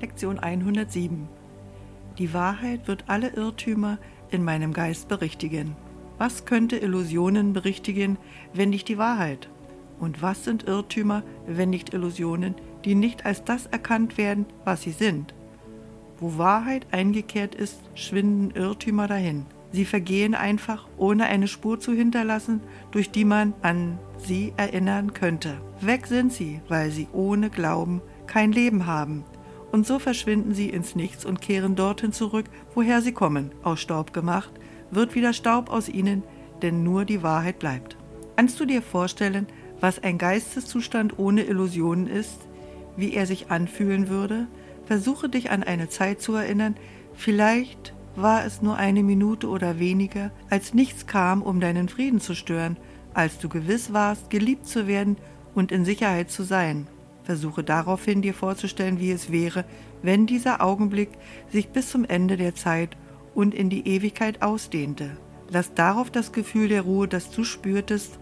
Lektion 107 Die Wahrheit wird alle Irrtümer in meinem Geist berichtigen. Was könnte Illusionen berichtigen, wenn nicht die Wahrheit? Und was sind Irrtümer, wenn nicht Illusionen, die nicht als das erkannt werden, was sie sind? Wo Wahrheit eingekehrt ist, schwinden Irrtümer dahin. Sie vergehen einfach, ohne eine Spur zu hinterlassen, durch die man an sie erinnern könnte. Weg sind sie, weil sie ohne Glauben kein Leben haben. Und so verschwinden sie ins Nichts und kehren dorthin zurück, woher sie kommen. Aus Staub gemacht, wird wieder Staub aus ihnen, denn nur die Wahrheit bleibt. Kannst du dir vorstellen, was ein Geisteszustand ohne Illusionen ist, wie er sich anfühlen würde? Versuche dich an eine Zeit zu erinnern, vielleicht war es nur eine Minute oder weniger, als nichts kam, um deinen Frieden zu stören, als du gewiss warst, geliebt zu werden und in Sicherheit zu sein. Versuche daraufhin dir vorzustellen, wie es wäre, wenn dieser Augenblick sich bis zum Ende der Zeit und in die Ewigkeit ausdehnte. Lass darauf das Gefühl der Ruhe, das du spürtest,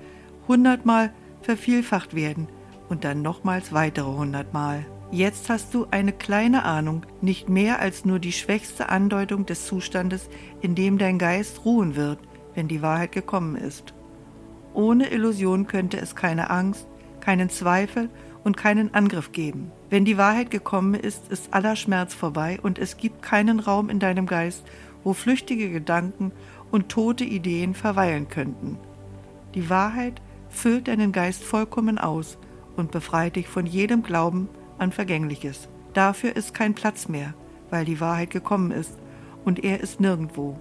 hundertmal vervielfacht werden und dann nochmals weitere hundertmal. Jetzt hast du eine kleine Ahnung, nicht mehr als nur die schwächste Andeutung des Zustandes, in dem dein Geist ruhen wird, wenn die Wahrheit gekommen ist. Ohne Illusion könnte es keine Angst, keinen Zweifel und keinen Angriff geben. Wenn die Wahrheit gekommen ist, ist aller Schmerz vorbei und es gibt keinen Raum in deinem Geist, wo flüchtige Gedanken und tote Ideen verweilen könnten. Die Wahrheit füllt deinen Geist vollkommen aus und befreit dich von jedem Glauben an Vergängliches. Dafür ist kein Platz mehr, weil die Wahrheit gekommen ist und er ist nirgendwo.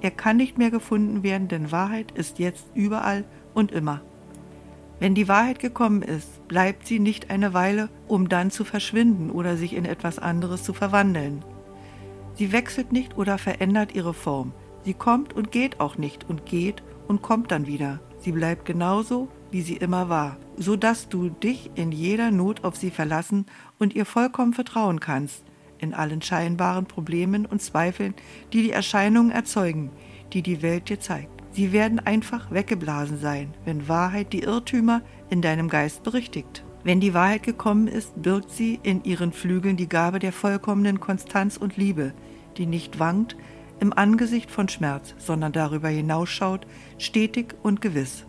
Er kann nicht mehr gefunden werden, denn Wahrheit ist jetzt überall und immer. Wenn die Wahrheit gekommen ist, bleibt sie nicht eine Weile, um dann zu verschwinden oder sich in etwas anderes zu verwandeln. Sie wechselt nicht oder verändert ihre Form. Sie kommt und geht auch nicht und geht und kommt dann wieder. Sie bleibt genauso, wie sie immer war, so dass du dich in jeder Not auf sie verlassen und ihr vollkommen vertrauen kannst, in allen scheinbaren Problemen und Zweifeln, die die Erscheinungen erzeugen, die die Welt dir zeigt. Sie werden einfach weggeblasen sein, wenn Wahrheit die Irrtümer in deinem Geist berichtigt. Wenn die Wahrheit gekommen ist, birgt sie in ihren Flügeln die Gabe der vollkommenen Konstanz und Liebe, die nicht wankt im Angesicht von Schmerz, sondern darüber hinausschaut, stetig und gewiss.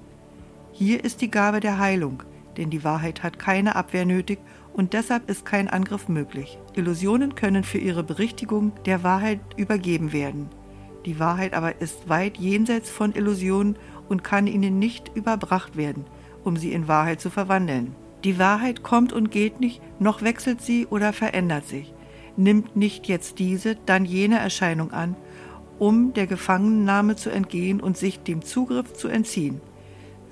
Hier ist die Gabe der Heilung, denn die Wahrheit hat keine Abwehr nötig und deshalb ist kein Angriff möglich. Illusionen können für ihre Berichtigung der Wahrheit übergeben werden. Die Wahrheit aber ist weit jenseits von Illusionen und kann ihnen nicht überbracht werden, um sie in Wahrheit zu verwandeln. Die Wahrheit kommt und geht nicht, noch wechselt sie oder verändert sich, nimmt nicht jetzt diese, dann jene Erscheinung an, um der Gefangennahme zu entgehen und sich dem Zugriff zu entziehen.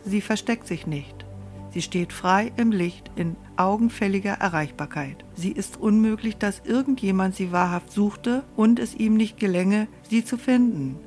Sie versteckt sich nicht. Sie steht frei im Licht in augenfälliger Erreichbarkeit. Sie ist unmöglich, dass irgendjemand sie wahrhaft suchte und es ihm nicht gelänge, sie zu finden.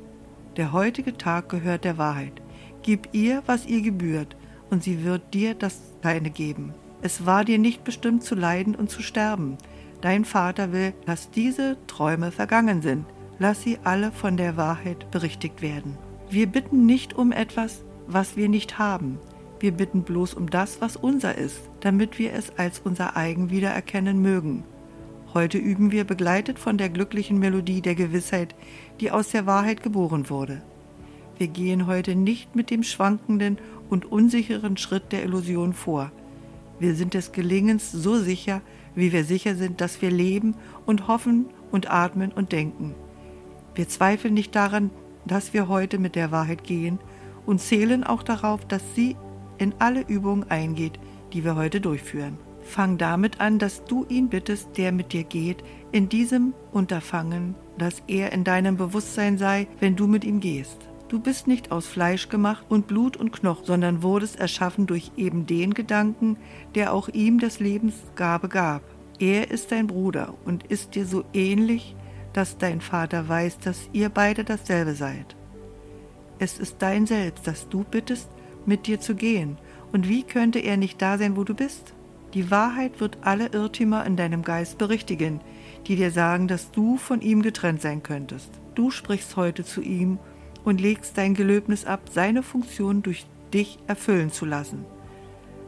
Der heutige Tag gehört der Wahrheit. Gib ihr, was ihr gebührt, und sie wird dir das Deine geben. Es war dir nicht bestimmt zu leiden und zu sterben. Dein Vater will, dass diese Träume vergangen sind. Lass sie alle von der Wahrheit berichtigt werden. Wir bitten nicht um etwas, was wir nicht haben. Wir bitten bloß um das, was unser ist, damit wir es als unser eigen wiedererkennen mögen. Heute üben wir begleitet von der glücklichen Melodie der Gewissheit, die aus der Wahrheit geboren wurde. Wir gehen heute nicht mit dem schwankenden und unsicheren Schritt der Illusion vor. Wir sind des Gelingens so sicher, wie wir sicher sind, dass wir leben und hoffen und atmen und denken. Wir zweifeln nicht daran, dass wir heute mit der Wahrheit gehen und zählen auch darauf, dass sie in alle Übungen eingeht, die wir heute durchführen. Fang damit an, dass du ihn bittest, der mit dir geht, in diesem Unterfangen, dass er in deinem Bewusstsein sei, wenn du mit ihm gehst. Du bist nicht aus Fleisch gemacht und Blut und Knochen, sondern wurdest erschaffen durch eben den Gedanken, der auch ihm das Lebensgabe gab. Er ist dein Bruder und ist dir so ähnlich, dass dein Vater weiß, dass ihr beide dasselbe seid. Es ist dein Selbst, das du bittest, mit dir zu gehen. Und wie könnte er nicht da sein, wo du bist? Die Wahrheit wird alle Irrtümer in deinem Geist berichtigen, die dir sagen, dass du von ihm getrennt sein könntest. Du sprichst heute zu ihm und legst dein Gelöbnis ab, seine Funktion durch dich erfüllen zu lassen.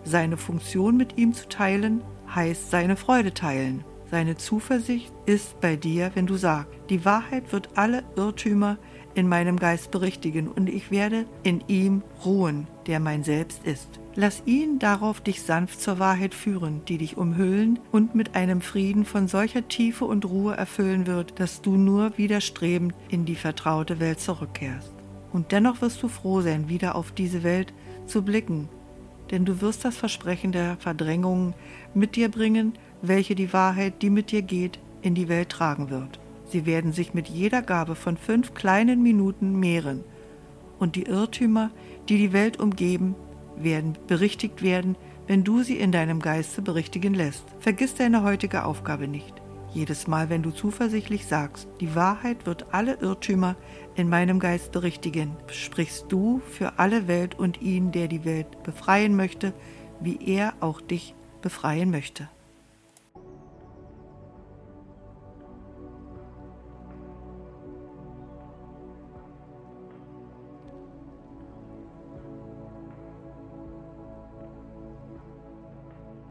Seine Funktion mit ihm zu teilen, heißt seine Freude teilen. Seine Zuversicht ist bei dir, wenn du sagst, die Wahrheit wird alle Irrtümer in meinem Geist berichtigen und ich werde in ihm ruhen, der mein Selbst ist. Lass ihn darauf dich sanft zur Wahrheit führen, die dich umhüllen und mit einem Frieden von solcher Tiefe und Ruhe erfüllen wird, dass du nur widerstrebend in die vertraute Welt zurückkehrst. Und dennoch wirst du froh sein, wieder auf diese Welt zu blicken, denn du wirst das Versprechen der Verdrängung mit dir bringen, welche die Wahrheit, die mit dir geht, in die Welt tragen wird. Sie werden sich mit jeder Gabe von fünf kleinen Minuten mehren, und die Irrtümer, die die Welt umgeben, werden berichtigt werden, wenn du sie in deinem Geiste berichtigen lässt. Vergiss deine heutige Aufgabe nicht. Jedes Mal, wenn du zuversichtlich sagst, die Wahrheit wird alle Irrtümer in meinem Geist berichtigen, sprichst du für alle Welt und ihn, der die Welt befreien möchte, wie er auch dich befreien möchte.